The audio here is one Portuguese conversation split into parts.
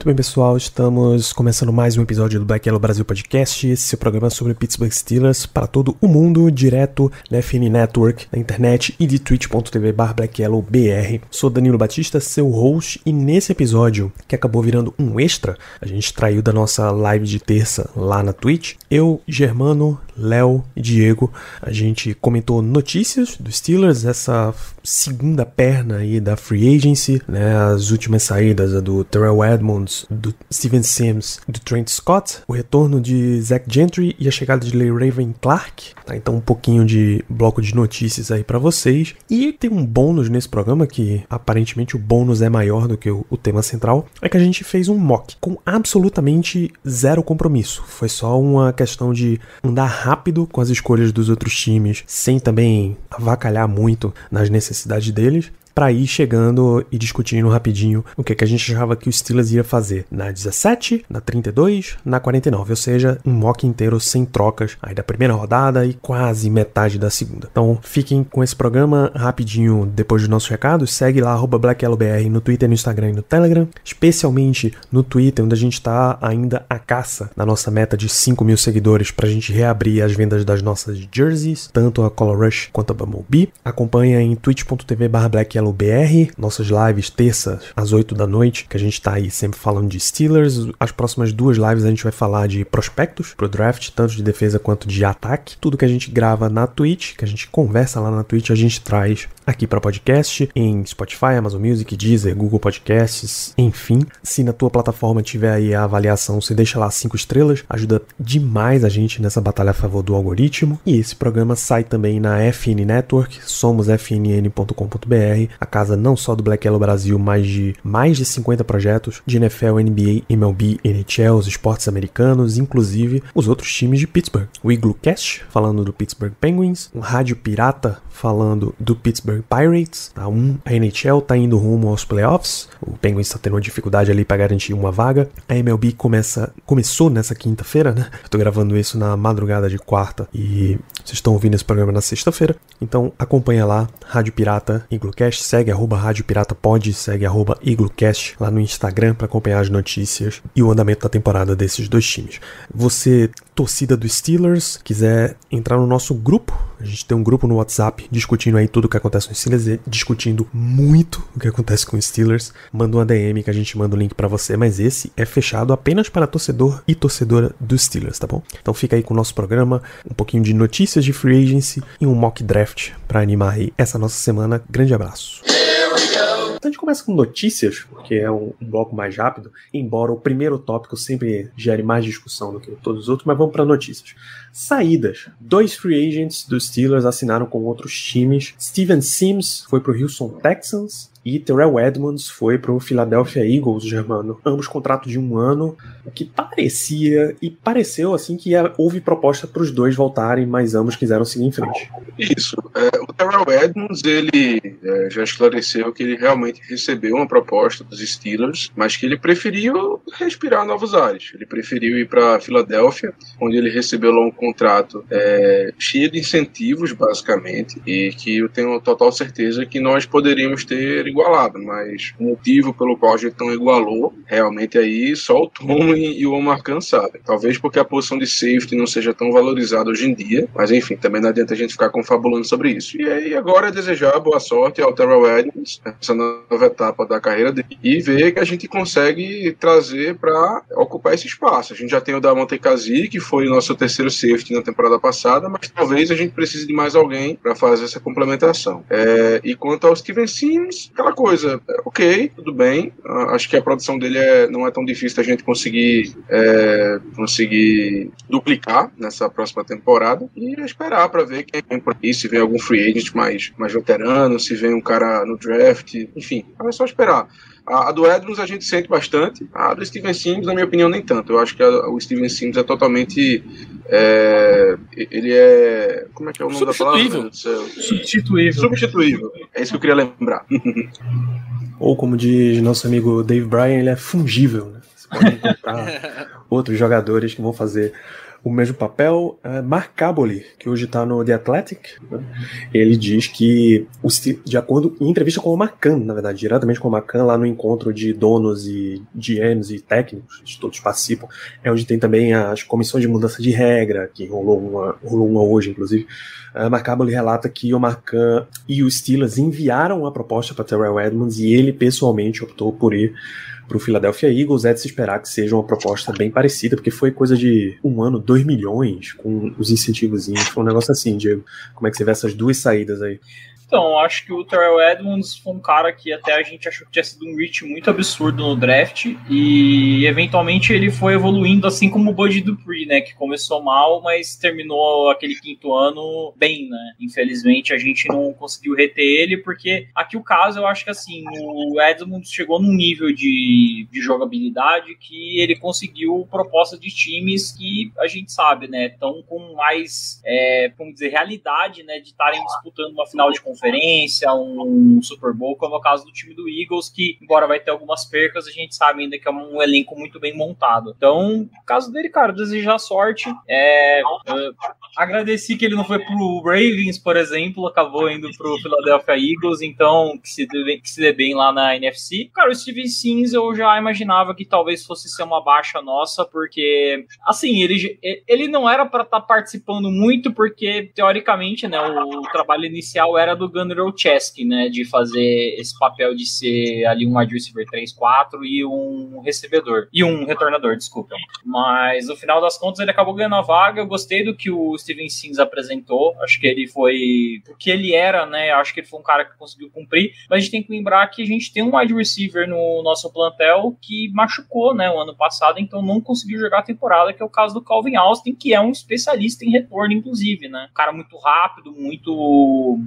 Muito bem, pessoal, estamos começando mais um episódio do Black Yellow Brasil Podcast, esse é o programa sobre Pittsburgh Steelers para todo o mundo, direto na FN Network, na internet e de twitch.tv BlackYellowBR. Sou Danilo Batista, seu host, e nesse episódio, que acabou virando um extra, a gente traiu da nossa live de terça lá na Twitch, eu, Germano, Léo e Diego, a gente comentou notícias do Steelers, essa segunda perna aí da free agency, né, as últimas saídas a do Terrell Edmonds, do Steven Sims, do Trent Scott, o retorno de Zach Gentry e a chegada de Lee Raven Clark, tá? então um pouquinho de bloco de notícias aí para vocês. E tem um bônus nesse programa que aparentemente o bônus é maior do que o, o tema central, é que a gente fez um mock com absolutamente zero compromisso. Foi só uma questão de andar rápido com as escolhas dos outros times, sem também avacalhar muito nas necessidades deles para ir chegando e discutindo rapidinho o que, que a gente achava que o Steelers ia fazer na 17, na 32, na 49, ou seja, um mock inteiro sem trocas aí da primeira rodada e quase metade da segunda. Então fiquem com esse programa rapidinho depois dos nossos recados, segue lá BlackYellowBR no Twitter, no Instagram e no Telegram, especialmente no Twitter, onde a gente está ainda a caça na nossa meta de 5 mil seguidores para a gente reabrir as vendas das nossas jerseys, tanto a Color Rush quanto a Bumblebee. Acompanha em twitch.tv BlackYellow BR, nossas lives terças às 8 da noite, que a gente tá aí sempre falando de Steelers. As próximas duas lives a gente vai falar de prospectos pro draft, tanto de defesa quanto de ataque. Tudo que a gente grava na Twitch, que a gente conversa lá na Twitch, a gente traz aqui para podcast em Spotify, Amazon Music, Deezer, Google Podcasts, enfim. Se na tua plataforma tiver aí a avaliação, você deixa lá cinco estrelas, ajuda demais a gente nessa batalha a favor do algoritmo. E esse programa sai também na FN Network, somos fnn.com.br, a casa não só do Black Yellow Brasil, mas de mais de 50 projetos de NFL, NBA, MLB, NHL, os esportes americanos, inclusive os outros times de Pittsburgh. O Igloo Cast, falando do Pittsburgh Penguins, um Rádio Pirata falando do Pittsburgh Pirates. Tá? Um, a NHL tá indo rumo aos playoffs. O Penguins está tendo uma dificuldade ali para garantir uma vaga. A MLB começa, começou nessa quinta-feira, né? Eu tô gravando isso na madrugada de quarta e vocês estão ouvindo esse programa na sexta-feira. Então acompanha lá, Rádio Pirata Iglocast, segue arroba Rádio Pirata Pod, segue arroba Iglocast lá no Instagram para acompanhar as notícias e o andamento da temporada desses dois times. Você torcida do Steelers, quiser entrar no nosso grupo, a gente tem um grupo no WhatsApp discutindo aí tudo o que acontece com os Steelers, e discutindo muito o que acontece com os Steelers. Manda uma DM que a gente manda o link para você, mas esse é fechado apenas para torcedor e torcedora dos Steelers, tá bom? Então fica aí com o nosso programa, um pouquinho de notícias de free agency e um mock draft para animar aí essa nossa semana. Grande abraço. A gente começa com notícias, porque é um, um, bloco mais rápido, embora o primeiro tópico sempre gere mais discussão do que todos os outros, mas vamos para notícias. Saídas. Dois free agents dos Steelers assinaram com outros times. Steven Sims foi para o Houston Texans e Terrell Edmonds foi para o Philadelphia Eagles, Germano. Ambos contratos de um ano, o que parecia e pareceu assim que houve proposta para os dois voltarem, mas ambos quiseram seguir em frente. Isso. É, o Terrell Edmonds ele é, já esclareceu que ele realmente recebeu uma proposta dos Steelers, mas que ele preferiu respirar novos ares. Ele preferiu ir para Filadélfia, onde ele recebeu lá um contrato é, cheio de incentivos, basicamente, e que eu tenho total certeza que nós poderíamos ter igualado, mas o motivo pelo qual a gente igualou, realmente aí só o Tom e, o Omar Khan sabem. Talvez porque a posição de safety não seja tão valorizada hoje em dia, mas enfim, também não adianta a gente ficar confabulando sobre isso. E aí agora é desejar boa sorte ao Terrell Edmonds nessa nova etapa da carreira dele e ver que a gente consegue trazer para ocupar esse espaço. A gente já tem o Damonte Kazi, que foi o nosso terceiro safety na temporada passada, mas talvez a gente precise de mais alguém para fazer essa complementação. É, e quanto ao Steven Sims, aquela coisa, é, ok, tudo bem. Uh, acho que a produção dele é, não é tão difícil a gente conseguir, é, conseguir duplicar nessa próxima temporada e esperar para ver quem vem por aí, se vem algum free agent mais, mais veterano, se vem um cara no draft, enfim, é só esperar. A, a, do Edmonds a gente sente bastante, a do Steven Sims, na minha opinião, nem tanto. Eu acho que a, o Steven Sims é totalmente. É, ele é. Como é que é o nome da palavra? Substituível. Substituível. É isso que eu queria lembrar. Ou como diz nosso amigo Dave Bryan, ele é fungível. Né? Você pode encontrar outros jogadores que vão fazer o mesmo papel. Uh, Mark Caboli, que hoje está no The Athletic, né? ele diz que, de acordo em entrevista com o Macan, na verdade, diretamente com o Macan, lá no encontro de donos e GMs e técnicos, todos participam, é onde tem também as comissões de mudança de regra, que rolou uma, rolou uma hoje, inclusive. Uh, Mark Caboli relata que o Macan e o Steelers enviaram a proposta para Terrell Edmonds e ele pessoalmente optou por ir para o Philadelphia Eagles é de se esperar que seja uma proposta bem parecida, porque foi coisa de um ano, dois milhões, com os incentivos. Foi um negócio assim, Diego. Como é que você vê essas duas saídas aí? Então, acho que o Terrell Edmonds foi um cara que até a gente achou que tinha sido um reach muito absurdo no draft e eventualmente ele foi evoluindo assim como o Bud Dupree, né, que começou mal, mas terminou aquele quinto ano bem, né? Infelizmente a gente não conseguiu reter ele porque aqui o caso eu acho que assim, o Edmonds chegou num nível de, de jogabilidade que ele conseguiu propostas de times que a gente sabe, né, estão com mais, é, como dizer, realidade, né, de estarem disputando uma final de conferência, um Super Bowl, como é o caso do time do Eagles, que, embora vai ter algumas percas, a gente sabe ainda que é um elenco muito bem montado. Então, caso dele, cara, desejar sorte. É, agradeci que ele não foi pro Ravens, por exemplo, acabou indo pro Philadelphia Eagles, então que se dê, que se dê bem lá na NFC. Cara, o Steven Sims eu já imaginava que talvez fosse ser uma baixa nossa, porque, assim, ele, ele não era para estar tá participando muito, porque, teoricamente, né, o trabalho inicial era do Gunnar Olszewski, né, de fazer esse papel de ser ali um wide receiver 3-4 e um recebedor, e um retornador, desculpa. Mas no final das contas ele acabou ganhando a vaga, eu gostei do que o Steven Sims apresentou, acho que ele foi o que ele era, né, acho que ele foi um cara que conseguiu cumprir, mas a gente tem que lembrar que a gente tem um wide receiver no nosso plantel que machucou, né, o ano passado, então não conseguiu jogar a temporada, que é o caso do Calvin Austin, que é um especialista em retorno, inclusive, né, um cara muito rápido, muito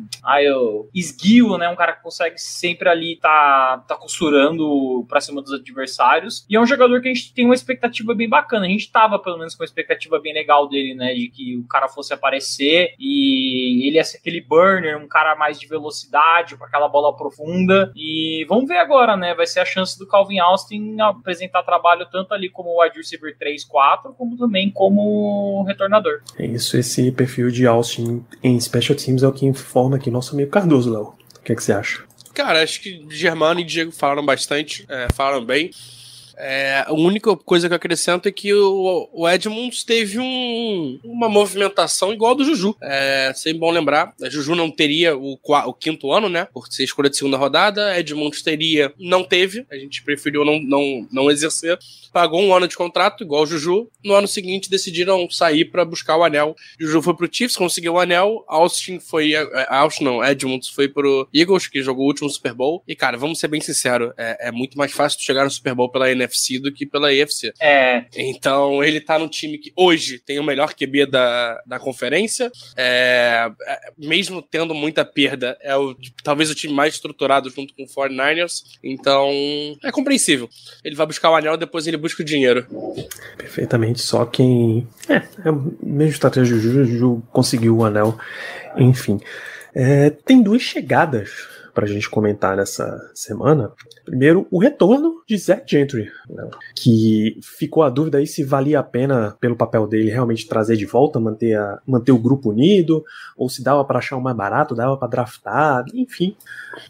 esguio, né? Um cara que consegue sempre ali tá, tá costurando pra cima dos adversários. E é um jogador que a gente tem uma expectativa bem bacana. A gente tava, pelo menos, com uma expectativa bem legal dele, né? De que o cara fosse aparecer e ele ia ser aquele burner, um cara mais de velocidade, com aquela bola profunda. E vamos ver agora, né? Vai ser a chance do Calvin Austin apresentar trabalho tanto ali como wide receiver 3, 4, como também como retornador. É isso, esse perfil de Austin em Special Teams é o que informa aqui nosso amigo Cardoso, Léo. O que, é que você acha? Cara, acho que Germano e Diego falaram bastante, é, falaram bem. É, a única coisa que eu acrescento é que o, o Edmunds teve um, uma movimentação igual a do Juju. É sempre bom lembrar. A Juju não teria o, o quinto ano, né? Por ser escolha de segunda rodada. Edmunds teria, não teve. A gente preferiu não, não, não exercer. Pagou um ano de contrato, igual o Juju. No ano seguinte decidiram sair para buscar o anel. Juju foi pro Chiefs, conseguiu o anel. Austin foi. É, Austin não, Edmunds foi pro Eagles, que jogou o último Super Bowl. E, cara, vamos ser bem sinceros: é, é muito mais fácil chegar no Super Bowl pela NFL NFC do que pela EFC. É. Então ele tá no time que hoje tem o melhor QB da, da conferência, é, é, mesmo tendo muita perda, é o, talvez o time mais estruturado junto com o 49ers. Então é compreensível. Ele vai buscar o anel, depois ele busca o dinheiro. Perfeitamente. Só quem. É, é o mesmo estratégia do Juju conseguiu o anel. Enfim. É, tem duas chegadas para a gente comentar nessa semana. Primeiro, o retorno de Zach Gentry, né? que ficou a dúvida aí se valia a pena, pelo papel dele, realmente trazer de volta, manter, a, manter o grupo unido, ou se dava para achar um mais barato, dava para draftar, enfim.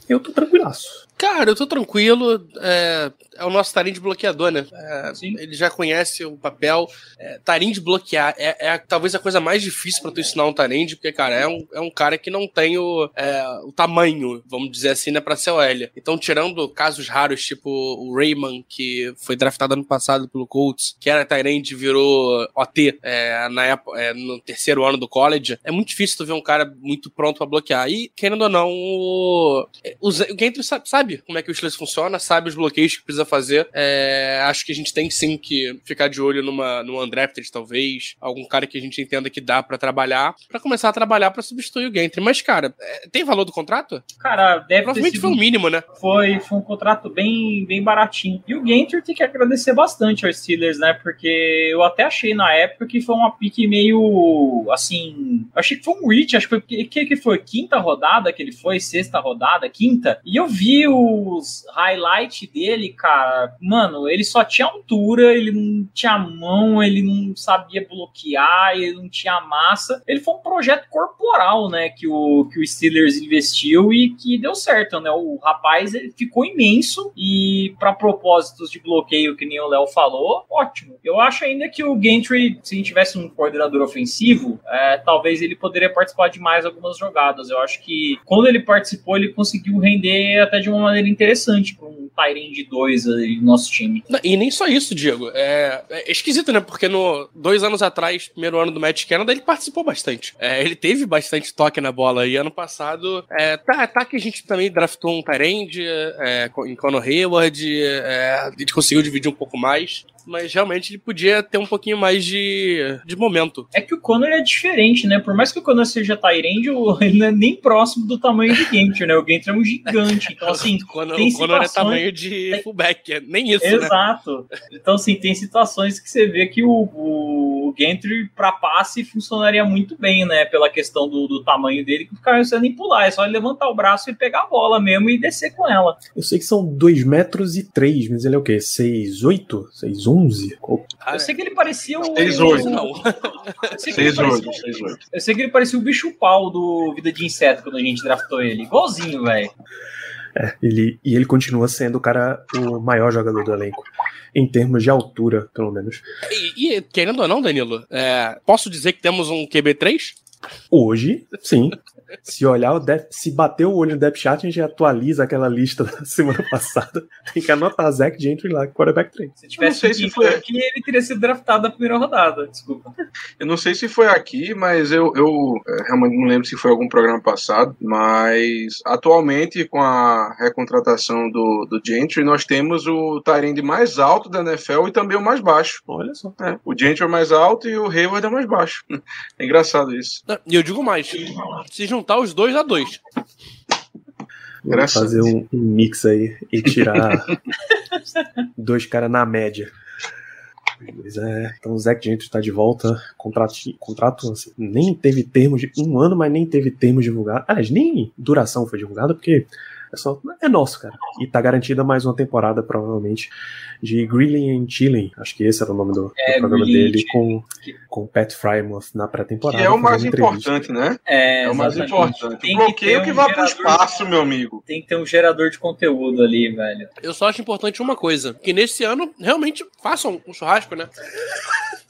Eu tô tranquilaço. Cara, eu tô tranquilo. É, é o nosso Tarim de bloqueador, né? É, ele já conhece o papel. É, Tarim de bloquear é, é, talvez a coisa mais difícil para tu ensinar um Tarim, porque, cara, é um, é um cara que não tem o, é, o tamanho, vamos dizer assim, né, pra ser OL. Então, tirando casos raros, tipo o Rayman, que foi draftado ano passado pelo Colts, que era Tyrande virou OT é, na época, é, no terceiro ano do college, é muito difícil tu ver um cara muito pronto para bloquear. E, querendo ou não, o, o, o Gentry sabe sabe como é que o Steelers funciona, sabe os bloqueios que precisa fazer. É, acho que a gente tem sim que ficar de olho numa, numa undrafted, talvez. Algum cara que a gente entenda que dá para trabalhar, para começar a trabalhar para substituir o Gentry. Mas, cara, é, tem valor do contrato? Cara, deve Provavelmente foi o mínimo, né? Foi, foi um contrato bem, bem baratinho. E o Gentry tem que agradecer bastante aos Steelers, né? Porque eu até achei na época que foi uma pique meio assim. Achei que foi um reach, acho que foi. Que, que foi? Quinta rodada que ele foi? Sexta rodada? Quinta? E eu vi os highlights dele, cara. Mano, ele só tinha altura, ele não tinha mão, ele não sabia bloquear, ele não tinha massa. Ele foi um projeto corporal, né? Que o, que o Steelers investiu e que deu certo, né? O rapaz ele ficou imenso e para propósitos de bloqueio, que nem o Léo falou, ótimo. Eu acho ainda que o Gentry, se a gente tivesse um coordenador ofensivo, é, talvez ele poderia participar de mais algumas jogadas. Eu acho que quando ele participou, ele conseguiu render até de uma maneira interessante para um Tyrande 2 ali no nosso time. E nem só isso, Diego. É, é, esquisito, né? Porque no dois anos atrás, primeiro ano do Matt Canada, ele participou bastante. É, ele teve bastante toque na bola. E ano passado, é, tá, tá que a gente também draftou um Tyrande é, em Conor Hayward. É, a gente conseguiu dividir um pouco mais mas realmente ele podia ter um pouquinho mais de, de momento. É que o Conor é diferente, né? Por mais que o Conor seja Tyrande, ele não é nem próximo do tamanho de Gantry, né? O Gantry é um gigante. Então, assim. o Conor, tem o Conor é tamanho de fullback, é nem isso. Né? Exato. Né? Então, assim, tem situações que você vê que o, o Gantry para passe funcionaria muito bem, né? Pela questão do, do tamanho dele, que ficaria sem nem pular. É só ele levantar o braço e pegar a bola mesmo e descer com ela. Eu sei que são 2 metros e 3, mas ele é o quê? 6'8? 6'1? 11? Eu sei que ele parecia o. 6'8. Não. 6'8, 6'8. Eu sei que ele parecia o bicho pau do Vida de Inseto quando a gente draftou ele. Igualzinho, velho. É, ele, e ele continua sendo o cara, o maior jogador do elenco. Em termos de altura, pelo menos. E, e querendo ou não, Danilo, é, posso dizer que temos um QB3? Hoje, sim. Se olhar, o depth, se bater o olho no depth chart, a gente atualiza aquela lista da semana passada. Tem que anotar Zach Gentry lá, quarterback 3. Se tivesse não sei se foi aqui, ele teria sido draftado na primeira rodada, desculpa. Eu não sei se foi aqui, mas eu, eu é, realmente não lembro se foi algum programa passado, mas atualmente, com a recontratação do, do Gentry, nós temos o Tyrande mais alto da NFL e também o mais baixo. Olha só. É, o Gentry é mais alto e o Hayward é mais baixo. É engraçado isso. E eu digo mais, se juntar os dois a dois. Vamos fazer um, um, mix aí e tirar dois caras na média. Pois é, então o Zack Gentry está de volta. Contrato, contrato assim, nem teve termos de um ano, mas nem teve termos divulgados. Aliás, nem duração foi divulgada, porque é, só, é nosso, cara. E tá garantida mais uma temporada, provavelmente, de Grilling and Chilling. Acho que esse era o nome do, é, do programa dele, com, com Pat Frymouth na pré-temporada. Que é o mais importante, né? É, é o mais importante. Tem o bloqueio que, que um vai pro espaço, meu amigo. Tem que ter um gerador de conteúdo ali, velho. Eu só acho importante uma coisa: que nesse ano, realmente, façam um churrasco, né?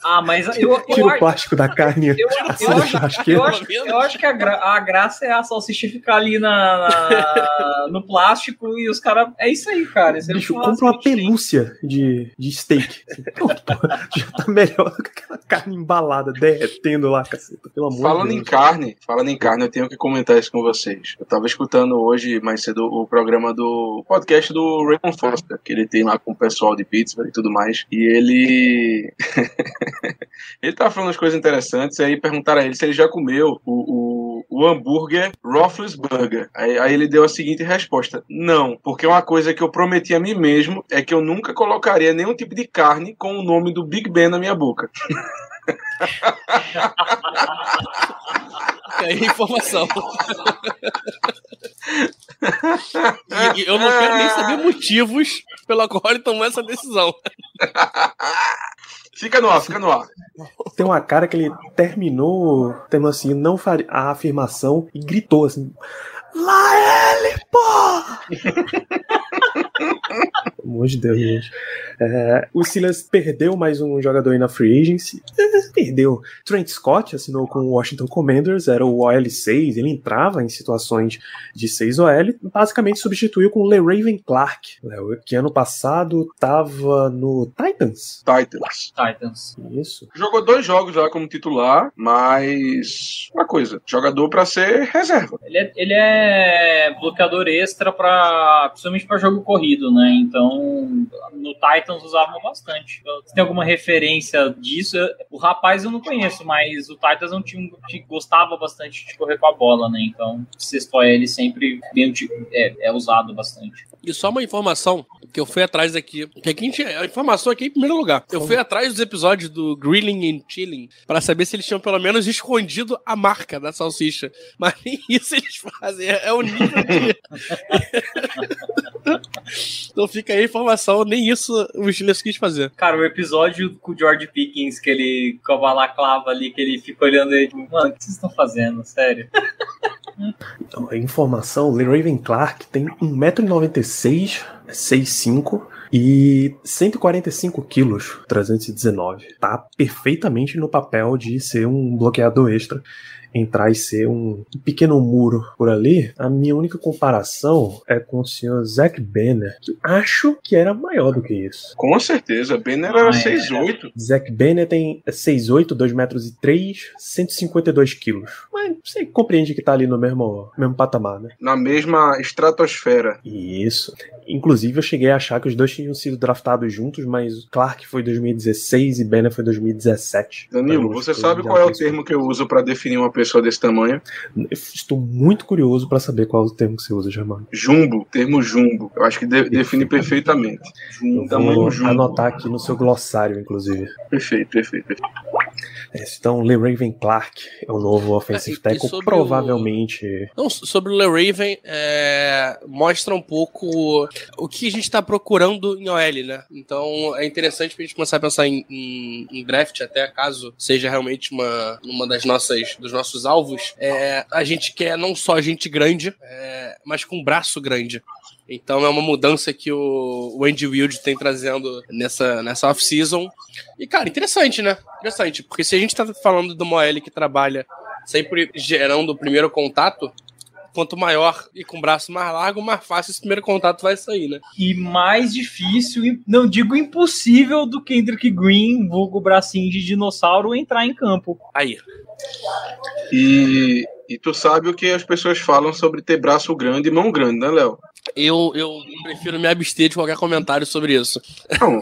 Ah, mas eu, eu, Tira o plástico da carne. Eu, eu, acho, eu, acho, eu acho que a, gra, a graça é a salsicha ficar ali na, na no plástico e os caras. É isso aí, cara. Esse Bicho, compra uma pelúcia de, de steak. Pronto, já tá melhor do que aquela carne embalada, derretendo lá, caceta. Pelo amor falando de Deus. em carne, falando em carne, eu tenho que comentar isso com vocês. Eu tava escutando hoje, mais cedo, o programa do podcast do Raymond Foster, que ele tem lá com o pessoal de Pittsburgh e tudo mais. E ele. ele tava falando umas coisas interessantes, aí perguntaram a ele se ele já comeu o, o, o hambúrguer Roethlisberger. Aí, aí ele deu a seguinte resposta: Não, porque uma coisa que eu prometi a mim mesmo é que eu nunca colocaria nenhum tipo de carne com o nome do Big Ben na minha boca. É informação. eu não quero nem saber motivos pelo qual ele tomou essa decisão. Fica no ar, fica no ar. Tem uma cara que ele terminou, terminou assim, não faria a afirmação e gritou assim: Lá ele, pô! Pelo amor de Deus, gente. É, o Silas perdeu mais um jogador aí na free agency. É, perdeu. Trent Scott assinou com o Washington Commanders, era o OL6, ele entrava em situações de 6 OL, basicamente substituiu com o LeRaven Clark, que ano passado tava no Titans. Titans. Titans. Isso. Jogou dois jogos já como titular, mas uma coisa, jogador pra ser reserva. Ele é, ele é bloqueador extra para principalmente para jogo corrido, né? Então, no Titans usavam bastante. Então, Você tem alguma referência disso? O rapaz eu não conheço, mas o Titans é um time que gostava bastante de correr com a bola, né? Então, sexto ele sempre é, é usado bastante. E só uma informação que eu fui atrás aqui. Que aqui a, informação aqui em primeiro lugar. Eu fui atrás dos episódios do Grilling and Chilling pra saber se eles tinham pelo menos escondido a marca da salsicha. Mas nem isso eles fazem. É, é o nível de. então fica aí a informação, nem isso o Steelers quis fazer. Cara, o episódio com o George Pickens, que ele com a balaclava ali, que ele fica olhando ele, tipo, mano, o que vocês estão fazendo? Sério? Então, a informação, o LeRaven Clark tem 1,96m, 6'5", e 145 quilos, 319. Tá perfeitamente no papel de ser um bloqueador extra. Entrar e ser um pequeno muro por ali. A minha única comparação é com o senhor Zack Banner, que acho que era maior do que isso. Com certeza, Banner era Ah, é. 6'8". Zack Banner tem 6'8, 2 metros e 3, 152 quilos. Mas você compreende que tá ali no mesmo, mesmo patamar, né? Na mesma estratosfera. Isso. Inclusive, eu cheguei a achar que os dois tinham sido draftados juntos, mas Clark foi 2016 e Banner foi 2017. Danilo, Então, você sabe qual é o termo que eu uso pra definir uma pessoa desse tamanho? Estou muito curioso pra saber qual é o termo que você usa, Germano. Jumbo, termo jumbo. Eu acho que de- define perfeitamente. Eu Tamanho vou jumbo. anotar aqui no seu glossário, inclusive. Perfeito, perfeito, perfeito. É, Então, LeRaven Clark é o novo offensive e tackle, provavelmente... Não, sobre o LeRaven, é, mostra um pouco o que a gente tá procurando em OL, né? Então é interessante pra gente começar a pensar em, em- em draft, até caso seja realmente uma, uma das nossas dos nossos alvos. É, a gente quer não só gente grande, é, mas com braço grande. Então é uma mudança que o, o Andy Wild tem trazendo nessa, nessa off-season. E, cara, interessante, né? Interessante, porque se a gente tá falando do Moel que trabalha sempre gerando o primeiro contato, quanto maior e com o braço mais largo, mais fácil esse primeiro contato vai sair, né? E mais difícil, não digo impossível, do Kendrick Green, vulgo bracinho de dinossauro, entrar em campo. Aí. E, e tu sabe o que as pessoas falam sobre ter braço grande e mão grande, né, Léo? Eu, eu prefiro me abster de qualquer comentário sobre isso. Não,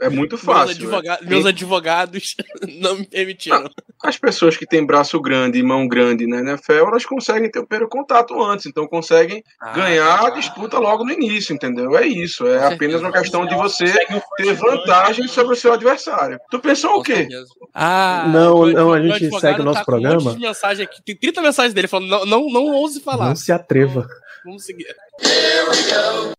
é, é muito Meus, fácil. advoga- né? meus advogados não me permitiram. As pessoas que têm braço grande e mão grande na NFL, elas conseguem ter o primeiro contato antes, então conseguem ganhar a disputa logo no início, entendeu? É isso, é apenas uma questão de você um ter vantagem sobre o seu adversário. Tu pensou o quê? Ah, Não, não, a gente segue o nosso tá Um programa. de mensagem aqui. Tem 30 mensagens dele falando: não, não, não ouse falar. Não se atreva. Vamos seguir.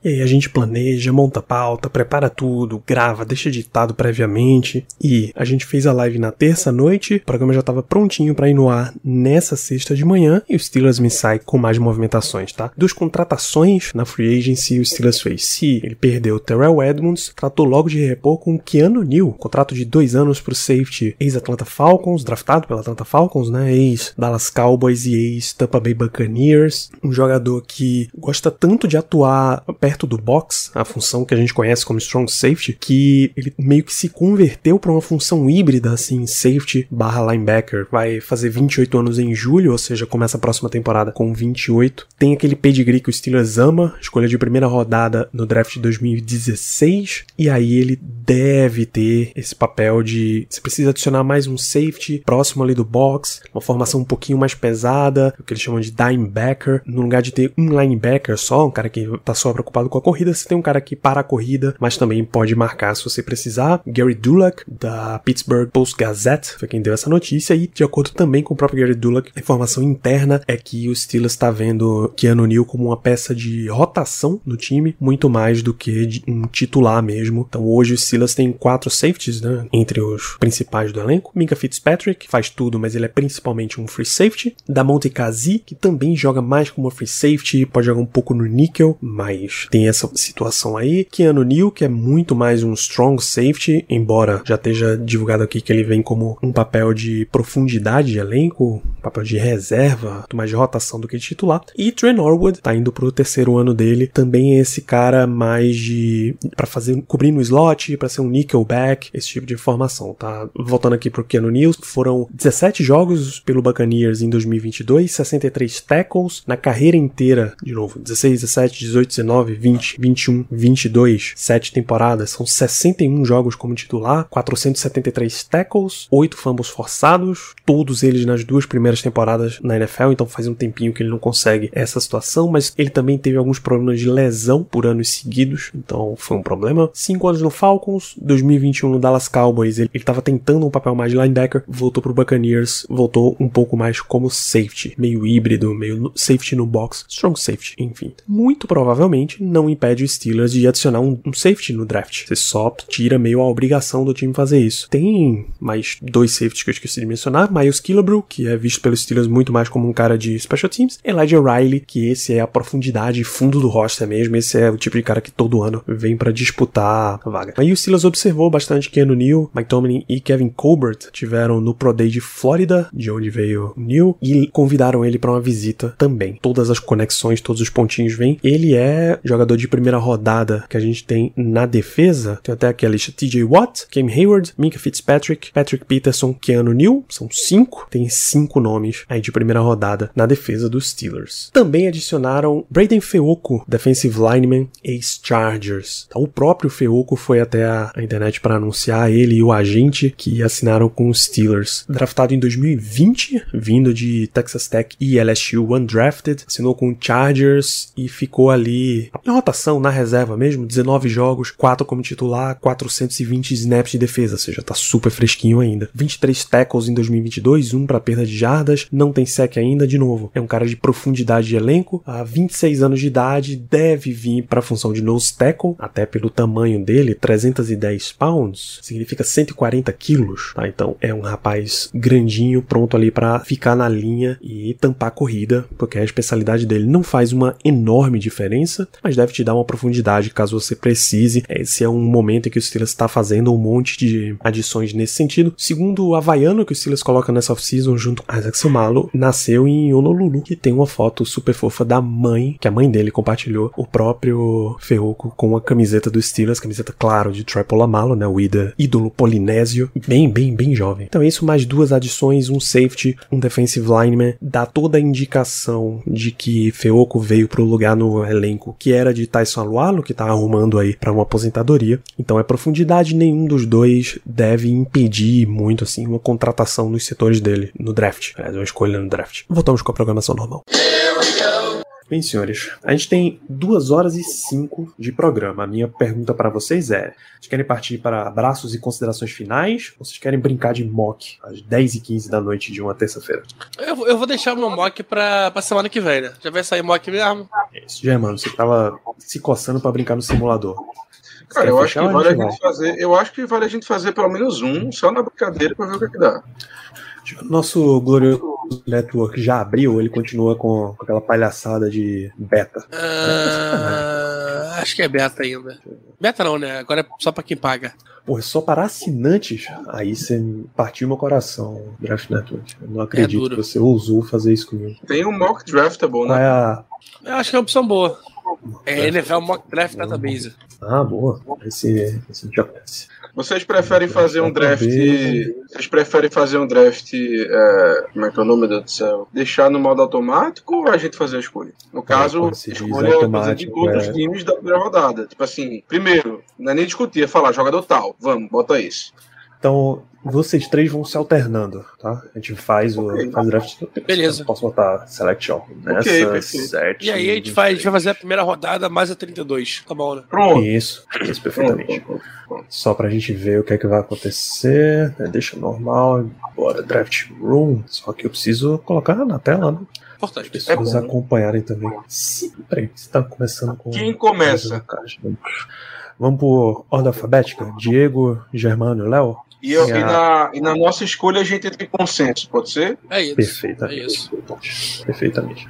E aí a gente planeja, monta pauta, prepara tudo, grava, deixa editado previamente. E a gente fez a live na terça noite, o programa já tava prontinho pra ir no ar nessa sexta de manhã e o Steelers me sai com mais movimentações, tá? Dos contratações na free agency o Steelers fez. Se ele perdeu o Terrell Edmonds, tratou logo de repor com Keanu Neal, contrato de dois anos pro safety ex-Atlanta Falcons, draftado pela Atlanta Falcons, né? Ex-Dallas Cowboys e ex-Tampa Bay Buccaneers. Um jogador que gosta tanto de atuar perto do box, a função que a gente conhece como strong safety, que ele meio que se converteu para uma função híbrida, assim, safety barra linebacker. Vai fazer 28 anos em julho, ou seja, começa a próxima temporada com 28. Tem aquele pedigree que o Steelers ama, escolha de primeira rodada no draft de 2016, e aí ele deve ter esse papel de se precisa adicionar mais um safety próximo ali do box, uma formação um pouquinho mais pesada, o que eles chamam de dimebacker, no lugar de ter um linebacker só, um cara que tá só preocupado com a corrida, você tem um cara que para a corrida, mas também pode marcar se você precisar. Gary Dulac, da Pittsburgh Post-Gazette, foi quem deu essa notícia, e de acordo também com o próprio Gary Dulac, a informação interna é que o Steelers está vendo Keanu Neal como uma peça de rotação no time, muito mais do que um titular mesmo. Então hoje o Steelers Steelers tem quatro safeties, né? Entre os principais do elenco. Minka Fitzpatrick, faz tudo, mas ele é principalmente um free safety. Damonte Kazi, que também joga mais como free safety, pode jogar um pouco no nickel, mas tem essa situação aí. Keanu Neal, que é muito mais um strong safety, embora já esteja divulgado aqui que ele vem como um papel de profundidade de elenco, papel de reserva, mais de rotação do que de titular. E Trey Norwood tá indo pro terceiro ano dele, também é esse cara mais de para fazer cobrir no slot, para ser um nickelback, esse tipo de formação, tá? Voltando aqui pro Keanu Neal, foram 17 jogos pelo Buccaneers em 2022, 63 tackles na carreira inteira, de novo, 16, 17, 18, 19, 20, 21, 22, 7 temporadas, são 61 jogos como titular, 473 tackles, 8 fumbles forçados, todos eles nas duas primeiras temporadas na NFL, então faz um tempinho que ele não consegue essa situação, mas ele também teve alguns problemas de lesão por anos seguidos, então foi um problema. 5 anos no Falcons, 2021 no Dallas Cowboys, ele estava tentando um papel mais de linebacker, voltou pro Buccaneers, voltou um pouco mais como safety, meio híbrido, meio safety no box, strong safety, enfim. Muito provavelmente não impede o Steelers de adicionar um, um safety no draft. Você só tira meio a obrigação do time fazer isso. Tem mais dois safeties que eu esqueci de mencionar, Miles Killebrew, que é visto pelos Steelers muito mais como um cara de special teams, Elijah Riley, que esse é a profundidade fundo do roster mesmo, esse é o tipo de cara que todo ano vem para disputar a vaga. Aí o Steelers observou bastante Keanu Neal, Mike Tomlin e Kevin Colbert tiveram no Pro Day de Flórida, de onde veio o Neal, e convidaram ele para uma visita também. Todas as conexões, todos os pontinhos vêm. Ele é jogador de primeira rodada que a gente tem na defesa. Tem até aqui a lista TJ Watt, Cam Hayward, Minka Fitzpatrick, Patrick Peterson, Keanu Neal, são cinco. Tem cinco nomes aí de primeira rodada na defesa dos Steelers. Também adicionaram Braden Feoco, defensive lineman, ex-Chargers. Então, o próprio Feoco foi até a, a internet para anunciar ele e o agente que assinaram com os Steelers. Draftado em 2020, vindo de Texas Tech e LSU undrafted, assinou com Chargers e ficou ali em rotação, na reserva mesmo, 19 jogos, 4 como titular, 420 snaps de defesa, ou seja, tá super fresquinho ainda. 23 tackles em 2022, um para perda de jardas, não tem sec ainda, de novo. É um cara de profundidade de elenco, há 26 anos de idade, deve vir para a função de nose tackle, até pelo tamanho dele, 310 pounds, significa 140 quilos, tá? Então é um rapaz grandinho, pronto ali para ficar na linha e tampar a corrida, porque a especialidade dele não faz uma enorme diferença, mas deve te dar uma profundidade caso você precise. Esse é um momento em que o Steelers está fazendo um monte de adições nesse sentido. Segundo o Havaiano que o Steelers coloca nessa off-season junto com Isaac Sumalo, nasceu em Honolulu, que tem uma foto super fofa da mãe, que a mãe dele compartilhou, o próprio Ferroco com a camiseta do Steelers, camiseta, claro, de Troy Polamalu, né, o ida, ídolo polinésio, bem, bem, bem jovem. Então isso, mais duas adições, um safety, um defensive lineman, dá toda a indicação de que Feoco veio pro lugar no elenco que era de Tyson Alualo, que tá arrumando aí para uma aposentadoria. Então é profundidade, nenhum dos dois deve impedir muito assim uma contratação nos setores dele no draft. Aliás, uma escolha no draft. Voltamos com a programação normal. Bem, senhores, a gente tem duas horas e cinco de programa. A minha pergunta para vocês é: vocês querem partir para abraços e considerações finais? Ou vocês querem brincar de mock às 10 e 15 da noite de uma terça-feira? Eu, eu vou deixar o meu mock pra, pra semana que vem, né? Já vai sair mock mesmo. É isso, já, mano. Você tava se coçando para brincar no simulador. Cara, eu acho, que vale a gente fazer, eu acho que vale a gente fazer pelo menos um, só na brincadeira, pra ver o que, é que dá. Nosso glorioso network já abriu, ele continua com, com aquela palhaçada de beta. Ah, acho que é beta ainda. Beta não, né? Agora é só pra quem paga. Pô, é só para assinantes? Aí você partiu meu coração, Draft Network. Eu não acredito duro. que você ousou fazer isso comigo. Tem um mock draftable, Qual né? é a. Eu acho que é uma opção boa. É NFL Mock Draft Database. Ah, boa. Esse, esse já conhece. Vocês preferem fazer um draft. Database. Vocês preferem fazer um draft. é, como é que é o nome, meu Deus do céu? Deixar no modo automático ou a gente fazer a escolha? No caso, quando se diz escolha coisa de outros é- times da primeira rodada. Tipo assim, primeiro, não é nem discutir, é falar jogador tal. Vamos, bota esse. Então, vocês três vão se alternando, tá? A gente faz o, Ok. faz o draft. Beleza. Posso botar selection nessa, perfeito. sete, E aí a gente, faz, a gente vai fazer a primeira rodada mais a 32. Tá bom, né? Pronto. Isso, isso Pronto, perfeitamente. pronto, pronto. Só pra gente ver o que é que vai acontecer. né? Deixa normal, bora draft room. Só que eu preciso colocar na tela, né? As Importante. pessoas É bom. acompanharem também. Sim, peraí, você tá começando com. Quem começa? Vamos por ordem alfabética? Diego, Germano, Léo? E, eu- e na, e na nossa escolha a gente entra em consenso, pode ser? É isso. Perfeitamente. É isso. Perfeitamente.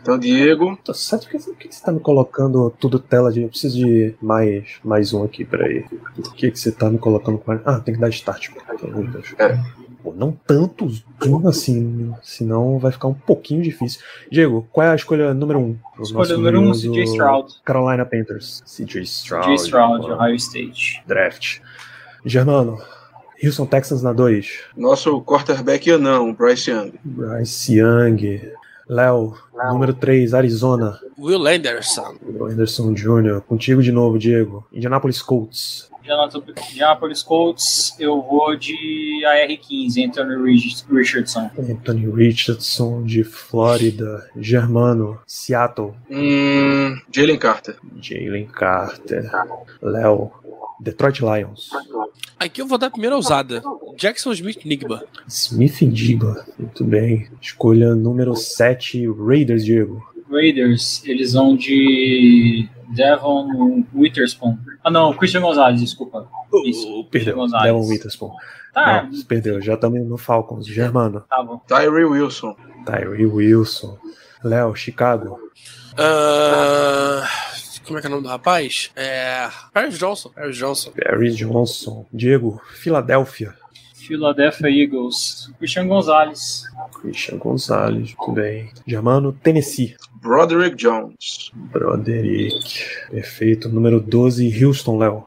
Então, Diego. Tô certo que por que você tá me colocando tudo tela de. Eu preciso de mais, mais um aqui, peraí. Por que, que você tá me colocando com. Ah, tem que dar start. Deus. É. Pô, não tantos assim, senão vai ficar um pouquinho difícil. Diego, qual é a escolha número um? O Escolha número 1, um, CJ Stroud. Carolina Panthers. CJ Stroud. J. Stroud, Ohio State. Draft. Germano, Houston Texans na 2. Nosso quarterback anão, Bryce Young. Bryce Young. Léo, número 3, Arizona. Will Anderson. Anderson Jr. Contigo de novo, Diego. Indianapolis Colts. Indianapolis Colts, eu vou de AR-15, Anthony Rich- Richardson. Anthony Richardson de Flórida. Germano. Seattle. Hum, Jalen Carter. Jalen Carter. Léo. Detroit Lions. Aqui eu vou dar a primeira ousada. Jackson Smith Nigba. Smith Indiba. Muito bem. Escolha número 7, Raiders, Diego. Raiders, eles vão de Devon Witherspoon. Ah, não, Christian Gonzalez, desculpa. Isso, Uh, Perdeu. Gonzalez. Devon Witherspoon. Tá, Não, perdeu. Já estamos no Falcons. Germano. tá bom. Tyree Wilson. Tyree Wilson. Léo, Chicago. Ah, como é que é o nome do rapaz? É. Paris Johnson. Paris Johnson. Barry Johnson. Diego, Filadélfia. Philadelphia Eagles, Christian Gonzalez. Christian Gonzalez. Muito bem. Germano, Tennessee. Broderick Jones. Broderick. Perfeito. Número 12, Houston, Léo.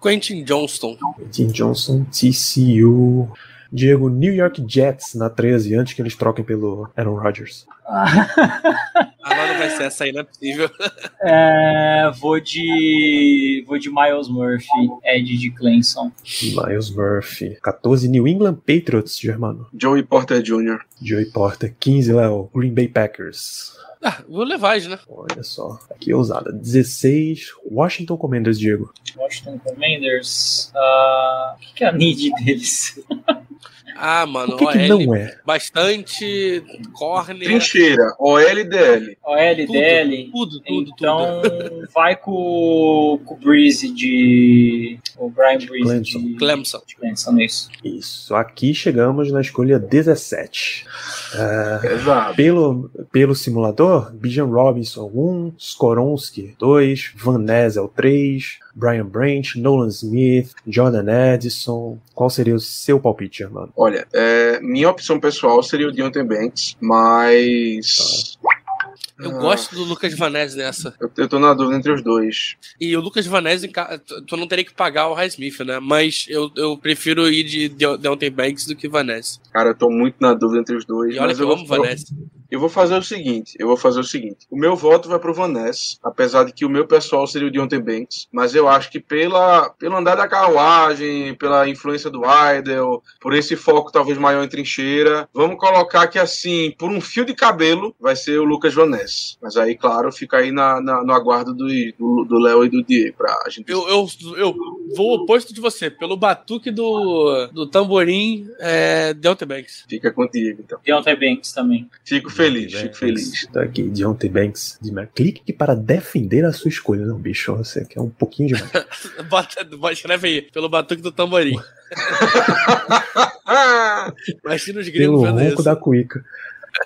Quentin Johnston. Tim Johnson, TCU. Diego, New York Jets na 13, antes que eles troquem pelo Aaron Rodgers. Agora não vai ser essa aí, não é possível. É, vou de. Vou de Miles Murphy, Ed de Clemson. Miles Murphy. 14, New England Patriots, Germano. Joey Porter Jr. Joey Porter. 15, Léo. Green Bay Packers. Ah, vou levar, né? Olha só. Aqui é ousada. 16, Washington Commanders, Diego. Washington Commanders. ah, o que, que é a need deles? Ah, mano, Por que, que não é? bastante corner. Trincheira. OL e DL. OL Tudo, tudo, tudo, Então tudo. vai com, com o Breeze de. O Brian Breeze Clemson. de. Clemson. De Clemson, isso. Isso. Aqui chegamos na escolha 17. É, Exato. pelo, pelo simulador, Bijan Robinson 1, Skoronski 2, Van Nessel 3, Brian Branch, Nolan Smith, Jordan Edison. Qual seria o seu palpite, Germano? Olha, é, minha opção pessoal seria o Deontay Banks, mas. Eu Ah, gosto do Lucas Vanese nessa. Eu, eu tô na dúvida entre os dois. E o Lucas Vanese, tu tu não teria que pagar o Highsmith, né? Mas eu, eu prefiro ir de De- Deontay Banks do que Vanese. Cara, eu tô muito na dúvida entre os dois. E olha mas que eu vou- amo Vanese. Eu vou fazer o seguinte, eu vou fazer o seguinte. O meu voto vai pro Van Ness, apesar de que o meu pessoal seria o Deontay Banks, mas eu acho que pela, pelo andar da carruagem, pela influência do Idle, por esse foco talvez maior em trincheira, vamos colocar que assim, por um fio de cabelo, vai ser o Lucas Van Ness. Mas aí, claro, fica aí na, na- no aguardo do do- do Léo e do Diego pra gente... Eu, eu, eu vou o oposto de você. Pelo batuque do, do tamborim, é Deontay Banks. Fica contigo, então. Deontay Banks também. Fico feliz, fico feliz. Tá aqui, Deontay Banks. de Mer- Clique para defender a sua escolha. Não, bicho, você quer um pouquinho demais. Bota, escreve aí, pelo batuque do tamborim. Imagina os gringos Pelo ronco isso. da cuica.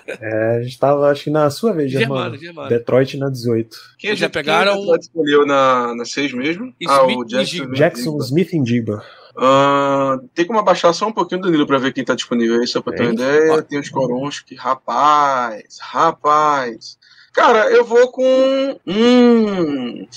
É, a gente tava, acho que na sua vez, Germano. Germano, Germano. Detroit na 18. Quem Já pegaram- Quem a gente escolheu na, na 6 mesmo? Smith ah, e o Jackson. Jackson Smith em Ah, tem como abaixar só um pouquinho do Danilo pra ver quem tá disponível aí, só pra ter uma Tem. ideia. Tem os Koronski. Rapaz, rapaz. Cara, eu vou com. Hum.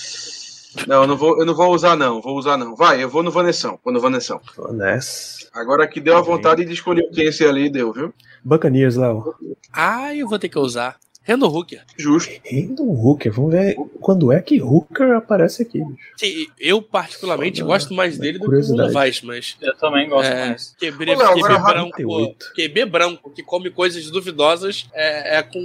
Não, eu não vou, eu não vou usar, não. Vou usar, não. Vai, eu vou no Vanessão. Vou no Vanessão. Ness. Agora que deu a vontade de escolher quem esse ali deu, viu? Buccaneers, Léo. Ah, eu vou ter que usar. Randall Hooker. Justo. Randall Hooker. Vamos ver quando é que Hooker aparece aqui, bicho. Sim, eu particularmente gosto mais na dele do que o. Levi's, mas. Eu também gosto É, mais. QB, Ô, Léo, QB agora branco, 48. QB branco, que come coisas duvidosas, é, é com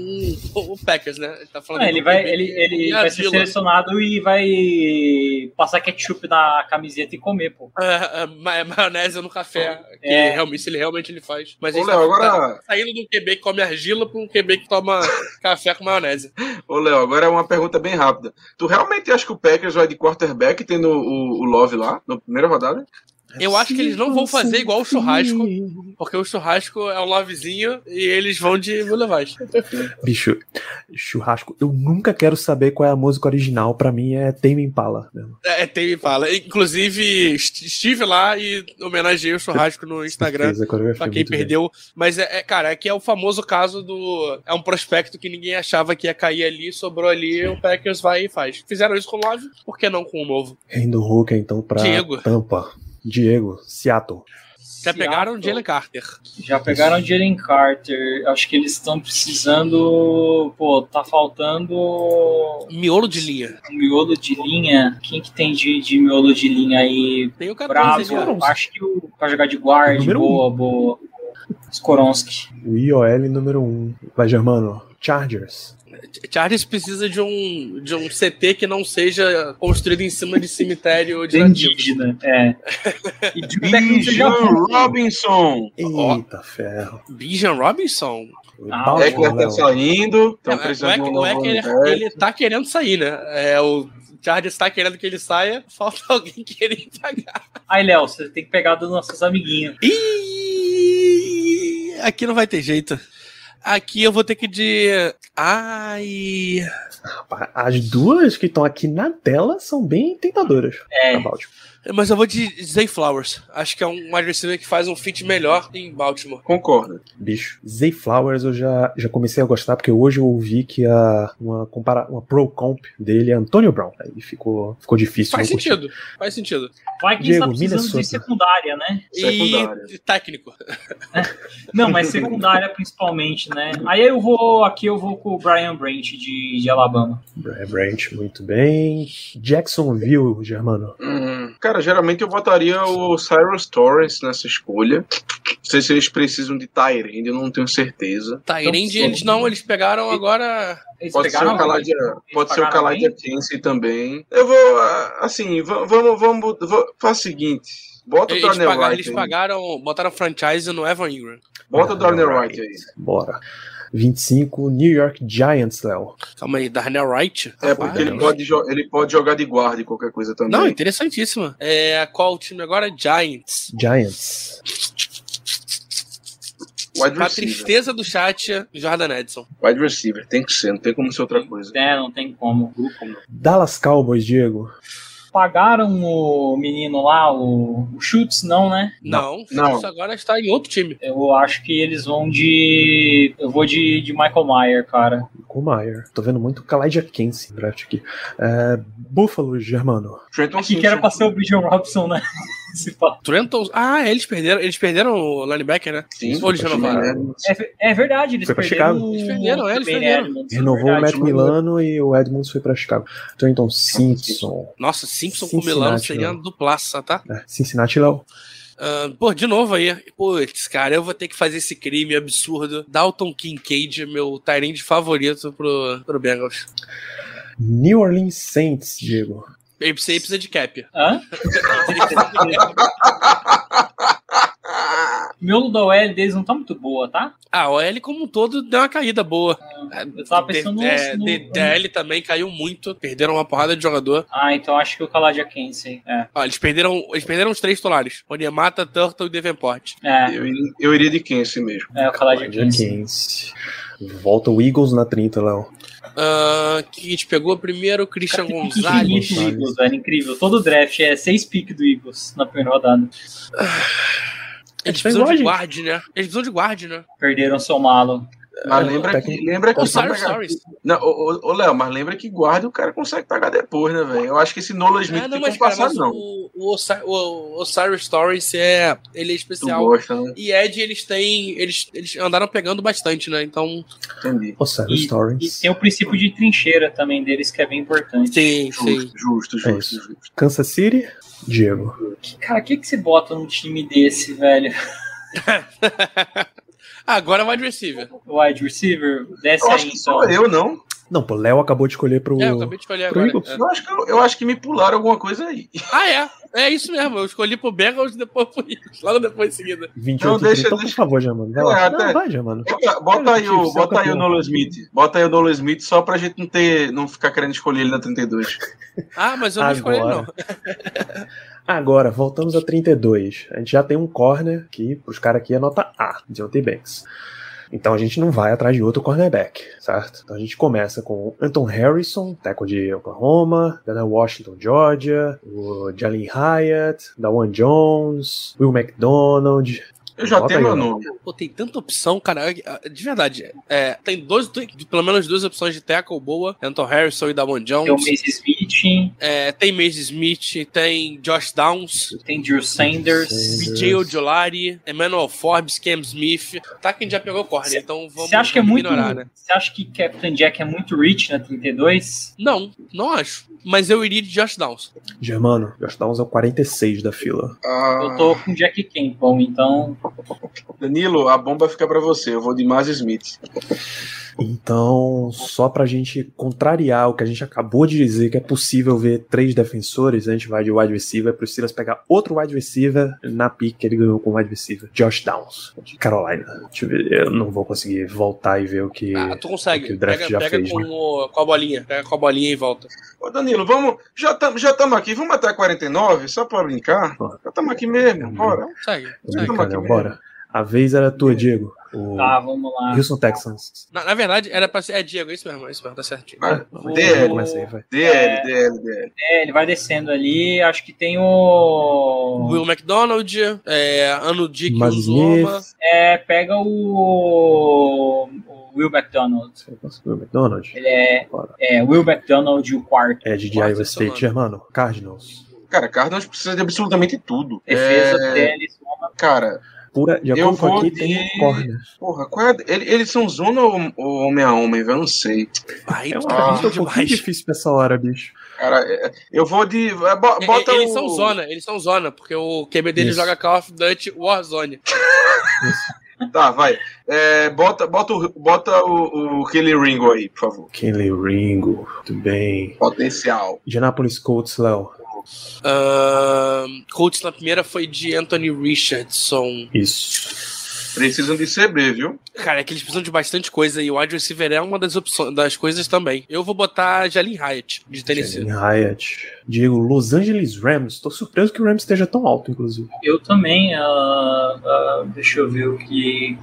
o Packers, né? Ele tá falando do ele vai, QB ele, ele vai ser selecionado e vai passar ketchup na camiseta e comer, pô. É, é, ma- maionese no café, que É. realmente, se ele realmente ele faz. Mas Ô, ele Léo, tá, agora- tá saindo do QB que come argila pra um QB que toma café com maionese. Ô, Léo, agora é uma pergunta bem rápida. Tu realmente acha que o Packers vai de quarterback tendo o, o Love lá, na primeira rodada? Eu acho que eles não vão fazer igual o churrasco, porque o churrasco é um lovezinho e eles vão de Boulevard. Bicho, churrasco, eu nunca quero saber qual é a música original, pra mim é Tame Impala. mesmo. É, tem fala. Inclusive, est- estive lá e homenageei o churrasco no Instagram. Certeza, Pra é quem muito bem. perdeu. Mas é, é, cara, aqui é o famoso caso do. É um prospecto que ninguém achava que ia cair ali, sobrou ali, o Packers vai e faz. Fizeram isso com o Love, por que não com o novo? Indo Hooker, então, pra Diego. Tampa. Diego, Seattle. Já pegaram o. Jalen Carter. Já pegaram o Jalen Carter. Acho que eles estão precisando. Pô, tá faltando Miolo de linha. um miolo de linha. Quem que tem de, de miolo de linha aí? Tem o 14 ali, ó. Bravo. Acho que o, pra jogar de guard, Número boa, boa. Skoronski. O IOL número 1. Um. Vai, Germano. Chargers. Chargers precisa de um, de um CT que não seja construído em cima de cemitério de. Indígena. É. E de técnico seja Bijan. Robinson. Eita ferro. Bijan Robinson. Ah, Baltimore, Eckler tá saindo. Então É, precisando o novo Eckler, back. ele tá querendo sair, né? É, o Chargers tá querendo que ele saia, falta alguém querer pagar. Aí, Léo, você tem que pegar dos nossos amiguinhos. Ih, aqui não vai ter jeito. Aqui eu vou ter que de. Ai. As duas que estão aqui na tela são bem tentadoras. É. pra Baltimore. Mas eu vou de Zay Flowers. Acho que é um wide receiver que faz um fit melhor em Baltimore. Concordo. Bicho, Zay Flowers eu já, já comecei a gostar, porque hoje eu ouvi que a, uma, compara, uma pro comp dele é Antonio Brown. Aí ficou, ficou difícil. Faz não curtir. sentido. Faz sentido. Vai que Diego, está precisando de Minnesota. secundária, né? Secundária. E técnico. Não, mas secundária principalmente, né? Aí eu vou. Aqui eu vou com o Brian Brent de, de Alabama. Brian Branch, muito bem. Jacksonville, Germano. Hum, cara, geralmente eu votaria o Cyrus Torres nessa escolha. Não sei se eles precisam de Tyrande, eu não tenho certeza. Tyrande, Então, eles não, eles pegaram agora. Eles Pode ser o Kaladia, pode ser o Kinsey também. Eu vou, ah, assim, va- vamos, vamos, vou- faz o seguinte. Bota o Eles, Darnell pagaram, Wright eles aí. pagaram, botaram franchise no Evan Ingram. Bota o Darnell Wright aí. Bora. 25, New York Giants, Léo. Calma aí, Darnell Wright? É, porque Ah, ele pode, ele pode jogar de guarda e qualquer coisa também. Não, interessantíssima. É, qual o time agora? Giants. Giants. Wide receiver. tristeza do chat, Jordan Edson. Wide receiver, tem que ser, não tem como ser outra coisa. É, não tem como. Dallas Cowboys, Diego. Pagaram o menino lá, o, o Schultz, não, né? Não, Não. isso agora está em outro time. Eu acho que eles vão de. Eu vou de, de Michael Mayer, cara. Com Meyer. Tô vendo muito Kaladia Kinsey no draft aqui. É, Buffalo, Germano. Trenton Aqui que era pra ser o Bijan Robson, né? Trenton. Ah, eles perderam. Eles perderam o linebacker, né? Sim, Ou eles renovaram? É, ve- é verdade, eles Foi pra perderam. Chicago? o- Eles perderam, é, eles também, perderam. Edmonds, é Renovou o verdade. Matt Milano e o Edmonds foi pra Chicago. Trenton Simpson. Nossa, Simpson com Milano seria não. duplaça, tá? É, Cincinnati, Léo. Ah, pô, de novo aí. Putz, cara, eu vou ter que fazer esse crime absurdo. Dalton Kincaid, meu Tyrande favorito pro, pro Bengals. New Orleans Saints, Diego. Ele precisa, ele precisa de cap. Hã? O miolo da OL deles não tá muito boa, tá? Ah, o OL como um todo deu uma caída boa. Eu tava pensando D- é, no- D- DL também caiu muito, perderam uma porrada de jogador. Ah, então acho que o Kaladia Kinsey. É. Ó, eles perderam, eles perderam os três titulares: Onyemata, Turtle e Davenport. É, Eu, iria- eu iria de Kinsey mesmo. é o Kinsey. Kinsey. Volta o Eagles na 30, Léo. Ah, que a gente pegou primeiro, Christian pique Gonzalez. do Eagles, velho. Incrível. Todo draft é seis piques do Eagles na primeira rodada. Eles Tá precisam de gente. guard, né? Eles precisam de guard, né? Perderam seu malo. Mas lembra que, lembra que pegar- Torres. Não, ô, Léo, mas lembra que guarda o cara consegue pagar depois, né, velho? Eu acho que esse Nolan Smith Ah, não, tem mas, como cara, passar, mas não. o, o, o, o Osiris Torres é. Ele é especial. gosta, né? E Ed, eles têm. Eles, eles andaram pegando bastante, né? Então. Entendi. Osiris E, e Torrens. tem o princípio de trincheira também deles, que é bem importante. Sim, sim. Justo, justo, É justo, isso. justo. Kansas City, Diego. Cara, o que, que você bota num time desse, velho? Agora wide receiver. Wide receiver? Desce Eu aí, então. eu, não. Não, pô, Léo acabou de escolher pro. É, eu acabei de escolher pro agora. Eagles. É. Eu acho, que, eu acho que me pularam alguma coisa aí. Ah, é. É isso mesmo. Eu escolhi pro Bengals e depois pro Eagles. Logo depois em seguida. 28 Não, deixa- então, deixa- por favor, Jamano. Vai É, lá. até- Não, vai, Jamano. Bota, bota aí, o, bota aí o. Nolo Smith. Bota aí o Nolo Smith só pra gente não ter. não ficar querendo escolher ele na 32. Ah, mas eu não escolhi ele, não. Agora, voltamos a 32. A gente já tem um corner que pros caras aqui é nota A, Deontay Banks. Então a gente não vai atrás de outro cornerback, certo? Então a gente começa com Anton Harrison, tackle de Oklahoma, Dana Washington, Georgia, o Jalen Hyatt, Dawan Jones, Will McDonald. Eu já tenho meu nome. Pô, tem tanta opção, cara. De verdade. É, tem dois, tem pelo menos duas opções de tackle boa. Anton Harrison e Damon Tem o Jones. Mace Smith, É, tem Mace Smith, tem Josh Downs, tem Drew Sanders. BJ Ojolari, Emmanuel Forbes, Cam Smith. Tá quem já pegou corner, então vamos, Você acha que é muito. ignorar, né? Você acha que Captain Jack é muito rich na 32? Não, não acho. Mas eu iria de Josh Downs. Germano, Josh Downs é o 46 da fila. Ah, Eu tô com Jack Campbell, então. Danilo, a bomba fica pra você. Eu vou de Maz Smith. Então, só pra gente contrariar o que a gente acabou de dizer, que é possível ver três defensores, a gente vai de wide receiver pro Steelers pegar outro wide receiver na pick que ele ganhou com wide receiver, Josh Downs, de Carolina. Deixa eu ver, eu não vou conseguir voltar e ver o que, Ah, tu o consegue. que o draft Pega, já pega fez. com, né? o- com a bolinha. Pega com a bolinha e volta. Ô, Danilo, vamos. Já estamos já tamo aqui. Vamos até 49, só pra brincar? Já estamos aqui mesmo. Bora. Segue. Segue. aqui bora. A vez era tua, Diego. O Tá, vamos lá. Houston Texans. Na, na verdade, era pra ser. É Diego, é isso mesmo, é isso mesmo, tá certinho. O- DL. Começa aí, vai. DL, DL, DL. É, ele vai descendo ali. Acho que tem o. Will McDonald, é, Ano Dick Mas Uzoma. É, pega o. o Will McDonald. Will McDonald. Ele é, Bora. é Will McDonald, o quarto. É de Iowa State, Germano. Cardinals. Cara, Cardinals precisa de absolutamente tudo. Defesa É, soma. Cara, Pura, de Eu acordo com vou aqui, de- tem corner. porra, qual é eles são zona ou, ou homem a homem, velho? Eu não sei. Ai, É uma tá Ah, um pouquinho difícil pra essa hora, bicho. Cara, é, eu vou de. é, bo- Bota eles o... são zona, eles são zona, porque o QB dele Isso. joga Call of Duty Warzone. Tá, vai. É, bota bota, o, bota o, o Kelly Ringo aí, por favor. Kenley Ringo, muito bem. Potencial. Indianapolis Colts, Léo. Ahn, Colts na primeira foi de Anthony Richardson. Isso. Precisam de CB, viu? Cara, é que eles precisam de bastante coisa e o wide receiver é uma das opções, das coisas também. Eu vou botar Jalen Hyatt, de Tennessee. Jalen Hyatt. Diego, Los Angeles Rams. Tô surpreso que o Rams esteja tão alto, inclusive. Eu também. ah, ah, deixa eu ver o que.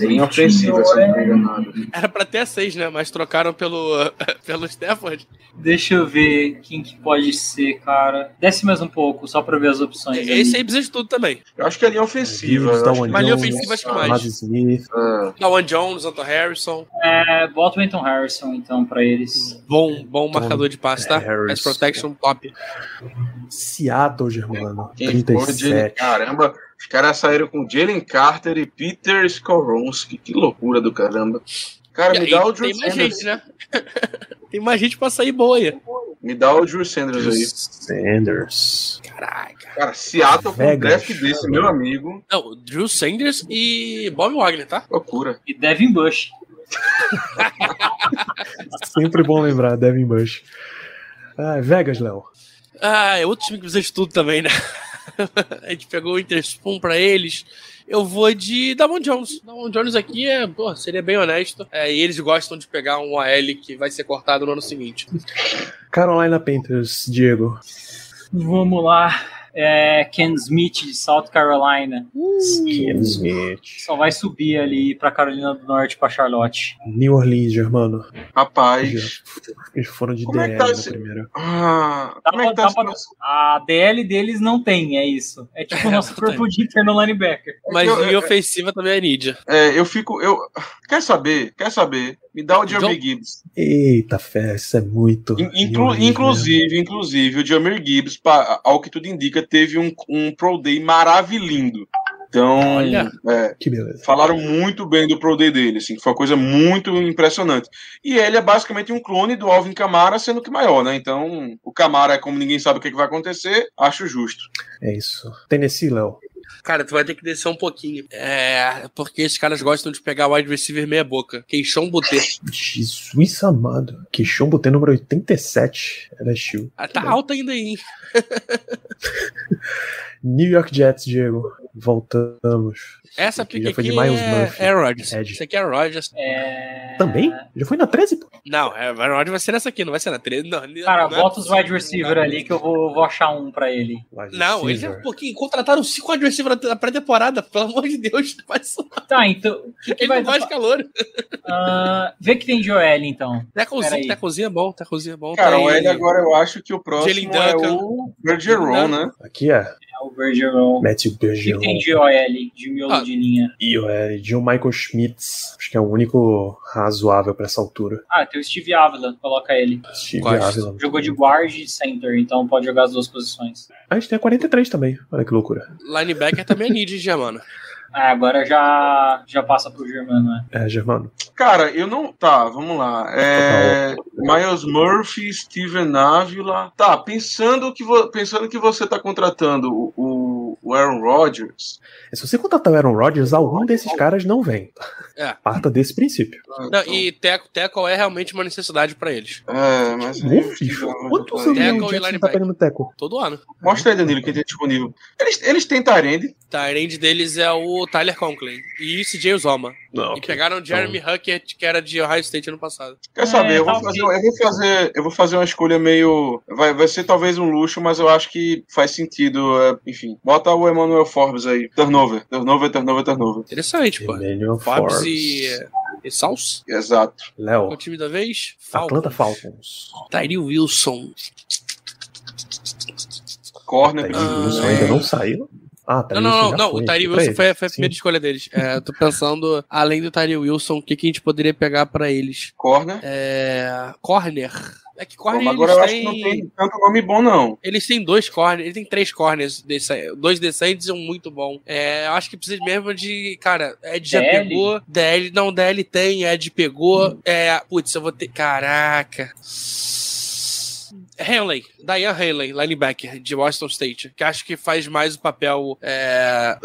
Bem ofensiva, se eu não me engano. Era pra ter a 6, né? Mas trocaram pelo, pelo Stafford. Deixa eu ver quem que pode ser, cara. Desce mais um pouco, só pra ver as opções. Esse aí precisa de tudo também. Eu acho que a linha ofensiva. Mas linha Jones, ofensiva acho que mais. Smith. Ah, Dawan Jones, Anton Harrison. É, bota o Anton Harrison, então, pra eles. Bom, bom marcador de passe, tá? Harrison. Pass protection top. Seattle, Germano. quem for de- 37. Caramba, os caras saíram com Jalen Carter e Peter Skoronski. Que loucura do caramba. Cara, E me aí, dá o Drew tem mais Sanders. gente, né? tem mais gente pra sair boa aí. Me dá o Drew Sanders aí. Sanders. Caraca. Cara, Seattle com um Vegas. draft desse, meu amigo. Não, Drew Sanders e Bob Wagner, tá? Loucura. E Devin Bush. Sempre bom lembrar, Devin Bush. Ah, Vegas, Léo. Ah, é outro time que precisa de tudo também, né? A gente pegou o Interspoon pra eles. Eu vou de Damon Jones. Damon Jones aqui é, pô, seria bem honesto. É, e eles gostam de pegar um AL que vai ser cortado no ano seguinte. Carolina Panthers, Diego. Vamos lá. É, Ken Smith, de South Carolina. Ken Smith. Só vai subir ali pra Carolina do Norte, pra Charlotte. New Orleans, Germano. Rapaz. Eles foram de Como é DL tá na esse- primeira. Ah, Dá como é que pra- tá dá pra- esse- A DL deles não tem, é isso. É tipo o É, nosso corpo de interno linebacker. Mas eu- linha eu- ofensiva também é Nidia. É, eu fico. Eu... Quer saber? Quer saber? Me dá o Jamir John- Gibbs. Eita, fé, isso é muito. Inclu- né? inclusive, inclusive, o Jamir Gibbs, pa- ao que tudo indica, teve um, um Pro Day maravilhindo. Então, Olha. é, Que beleza. falaram muito bem do Pro Day dele, assim, foi uma coisa muito impressionante. E ele é basicamente um clone do Alvin Kamara, sendo que maior, né? Então, o Kamara, como ninguém sabe o que, que vai acontecer, acho justo. É isso. Tennessee, Léo. Cara, tu vai ter que descer um pouquinho. É, porque esses caras gostam de pegar wide receiver meia boca. Queixão Butê. Jesus amado. Queixão botei número 87. LSU. Ah, tá alto ainda aí, hein? New York Jets, Diego. Voltamos. Essa aqui pique já foi de Miles é Murphy. Rodgers. Ed. Isso aqui é Rodgers. É... Também? Já foi na 13, pô? Não, é, Rodgers vai ser nessa aqui, não vai ser na 13. Não, Cara, não é bota os wide receiver ali que eu vou, vou achar um pra ele. Wide Não, eles é um pouquinho. Contrataram cinco wide receiver na pré-temporada, pelo amor de Deus. Faz. Tá, então. O que, que Ele vai não de calor. Ah, Vê que tem de OL, então. Tecozinho. Tecozinho é bom, Tecozinho é bom. Cara, tem- o L agora eu acho que o próximo é o Bergeron, né? Aqui é É o Bergeron. Matthew O que, Bergeron. tem de OL? De miolo Ah. de linha. E o é, John Michael Schmitz. Acho que é o único razoável pra essa altura. Ah, tem o Steve Ávila, coloca ele. Steve. Ávila. Jogou de guard e center, então pode jogar as duas posições. A gente tem a 43 também. Olha que loucura. Linebacker também é need de mano. Ah, agora já, já passa pro Germano, né? É, Germano. Cara, eu não. Tá, vamos lá. É... Miles Murphy, Steven Ávila. Tá, pensando que, vo... pensando que você tá contratando o- o, o Aaron Rodgers. Se você contratar o Aaron Rodgers, algum desses caras não vem. É. Parta desse princípio. Não, e teco, teco é realmente uma necessidade pra eles. É, mas. Uf, o Quantos tá anos Tackle o Jackson tá pegando teco? Todo ano. Mostra aí, Danilo, quem tem disponível. Eles, eles têm Tyrande. A range deles é o Tyler Conklin. E isso, James Zoma. Não. E pegaram o Jeremy Huckett, que era de Ohio State ano passado. Quer É, saber? Eu vou, talvez. fazer, eu, vou fazer, eu vou fazer uma escolha meio. Vai, vai ser talvez um luxo, mas eu acho que faz sentido. é, enfim, bota o Emmanuel Forbes aí. Turnover. Turnover, turnover, turnover. Interessante, pô. Emmanuel Forbes Forbes. e, e Sauce. Exato. O Léo. time da vez. Atlanta Falcons. Tyree Wilson. Corner. Ah, Wilson é. ainda não saiu. Ah, Não, não, não, não. foi. O Pra Wilson ele. foi, foi a Sim. primeira escolha deles. É, tô pensando, além do Tyree Wilson, o que, que a gente poderia pegar pra eles? Corner. É. Corner. É que corner Agora eu eles acho que não têm. tem tanto nome bom, não. Eles têm dois corners, eles têm três corners, desse- dois decentes e um muito bom. É, eu acho que precisa mesmo de. Cara, Ed já DL? pegou, DL, não, DL tem, Ed pegou. É, putz, eu vou ter. Caraca. Henley, Diane Henley, linebacker de Washington State, que acho que faz mais o papel é,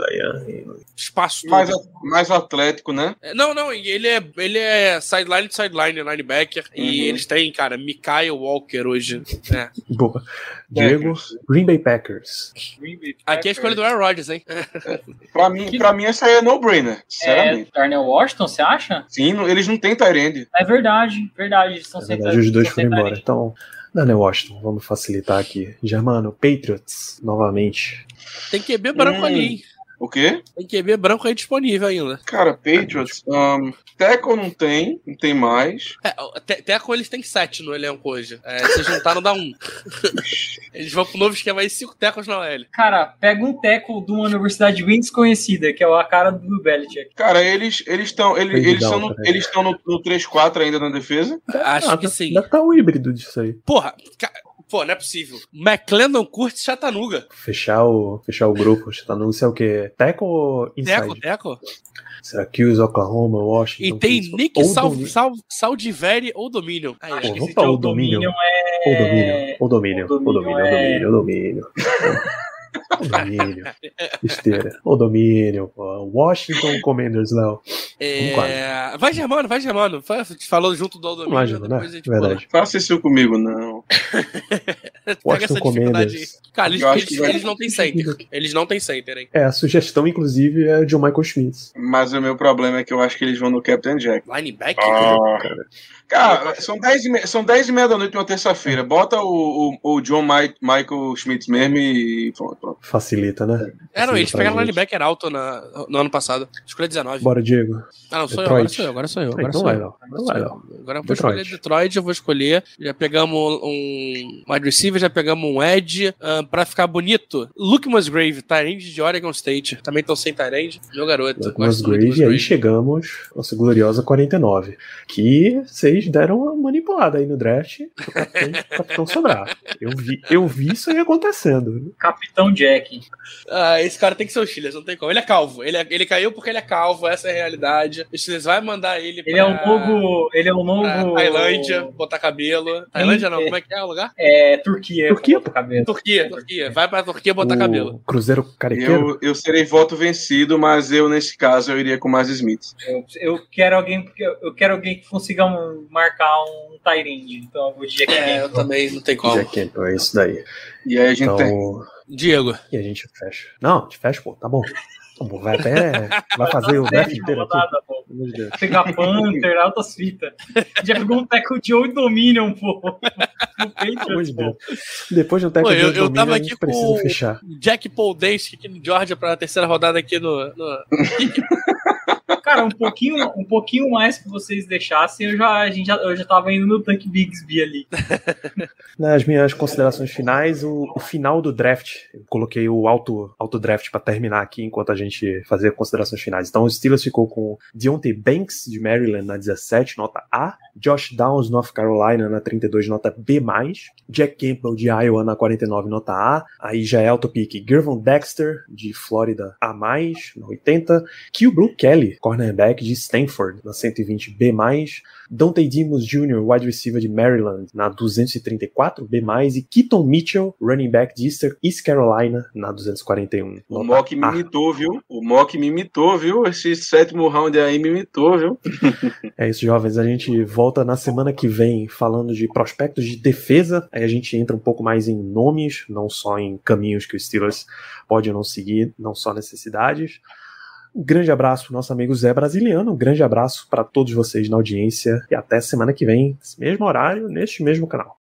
espaço Mais, todo. mais atlético, né? É, Não, não, e ele é, ele é sideline de sideline, linebacker, e Uhum. eles têm, cara, Mikael Walker hoje. né? Boa. Diego, Green Bay Packers. Aqui é a escolha do Aaron Rodgers, hein? Pra mim, Que- pra mim essa aí é no-brainer. É. Darnell Washington, você acha? Sim, eles não têm Tyrande. É verdade, verdade. Eles estão Na verdade, os dois foram embora. Então, Daniel Washington, vamos facilitar aqui. Germano, Patriots, novamente. Tem QB branco Hum. ali, hein? O quê? Tem QB branco aí disponível ainda. Cara, Patriots. Um, Teco não tem, não tem mais. É, com eles tem sete no elenco hoje. É, se juntaram, dá um. eles vão pro novo esquema aí, cinco tecos na OL. Cara, pega um teco de uma universidade bem desconhecida, que é a cara do Belichick. Cara, eles eles estão eles, eles estão no, eles estão no, no 3-4 ainda na defesa. Acho Ah, que sim. Deve estar o híbrido disso aí. Porra, ca- pô, não é possível. McClendon curte Chattanooga. Fechar o, fechar o grupo. No, sei o que? Teco ou Inside? Teco, teco. Syracuse, Oklahoma, Washington. E tem. Nick Ou Sal, Dominion. Sal, Saldiveri ou Dominion. Aí, Acho acho que vamos pra Joe o Dominion. Dominion Ou é. Dominion. Ou Dominion. o Ou Dominion. Ou Dominion Dominion. Ou Dominion. Ou Dominion. Besteira. Ou Dominion. pô. Washington Commanders, Léo. É... Vai Germano, vai Germano. Fa- Falou junto do Dominion. Imagina, né? depois a gente Verdade. Faça isso comigo, não. Pega Washington essa dificuldade aí. Cara, eles, eles- vai- eles não têm center. Eles não têm center, hein? É, a sugestão, inclusive, é de Michael Schmitz. Mas o meu problema é que eu acho que eles vão no Captain Jack. Linebacker? Ah, Cara, são 10 e, me... são 10 e meia da noite uma terça-feira. Bota o, o, o John Mi- Michael Schmitz mesmo e pronto. pronto. Facilita, né? É, não, eles pegaram linebacker alto na, no ano passado. Escolha 19. Bora, Diego. Ah, não, sou eu, Detroit. agora sou eu, agora sou eu. Agora então sou vai, eu. Léo. Agora Então sou vai, eu. Léo. Agora eu vou Detroit. escolher Detroit, eu vou escolher. Já pegamos um wide receiver, já pegamos um edge. ah, pra ficar bonito, Luke Musgrave, Tyrande de Oregon State. Também tô sem Tyrande. Meu garoto. Do Musgrave, e aí chegamos nossa gloriosa 49. Que vocês vocês deram uma manipulada aí no draft pro capitão, capitão sobrar. Eu vi, eu vi isso aí acontecendo. Capitão Jack. Ah, esse cara tem que ser o Steelers, não tem como. Ele é calvo. Ele, é- ele caiu porque ele é calvo, essa é a realidade. O Steelers vai mandar ele pra... Ele é o novo. Ele é o pra novo. Tailândia, botar cabelo. Tailândia não, como é que é o lugar? É, Turquia. Turquia, cabelo. Turquia, Turquia. Vai pra Turquia botar o cabelo. Cruzeiro Carequeiro. Eu, eu serei voto vencido, mas eu, nesse caso, eu iria com mais Smith. Eu, eu quero alguém porque eu eu quero alguém que consiga um- marcar um Tyrande. Então eu vou de Jack É, eu Campbell. também não tem como. Jack Campbell, é isso daí. E aí a gente tem. Então, Diego. e a gente fecha. Não, a gente fecha, pô, tá bom. Tá bom, vai até. Vai fazer o draft inteiro aqui. rodada, pô. De Deus. Pegar Panther, altas fitas. Já pegou um tackle de Old Dominion, pô. Patriots, pô. Depois de um técnico Pô, eu- de eu domínio, tava a aqui com fechar. Jack Paul Dace aqui no Georgia pra terceira rodada aqui no. no... Cara, um pouquinho, um pouquinho mais que vocês deixassem, eu já, a gente já, eu já tava indo no Tank Bigsby ali. Nas minhas considerações finais, o, o final do draft, eu coloquei o auto, auto draft para terminar aqui enquanto a gente fazia considerações finais. Então o Steelers ficou com Deontay Banks de Maryland na 17, nota A, Josh Downs North Carolina na 32, nota B+, Jack Campbell de Iowa na 49, nota A, aí já é auto pick Gervon Dexter de Flórida A+, na 80, Q Blue Kelly, cornerback de Stanford na 120 B+, Dante Dimos Jr., wide receiver de Maryland, na 234 B+, e Keaton Mitchell, running back de East Carolina, na 241. O Mock me A. imitou, viu? O Mock me imitou, viu? Esse sétimo round aí me imitou, viu? É isso, jovens. A gente volta na semana que vem falando de prospectos de defesa. Aí a gente entra um pouco mais em nomes, não só em caminhos que o Steelers pode ou não seguir, não só necessidades. Um grande abraço nosso amigo Zé Brasiliano. Um grande abraço para todos vocês na audiência. E até semana que vem, nesse mesmo horário, neste mesmo canal.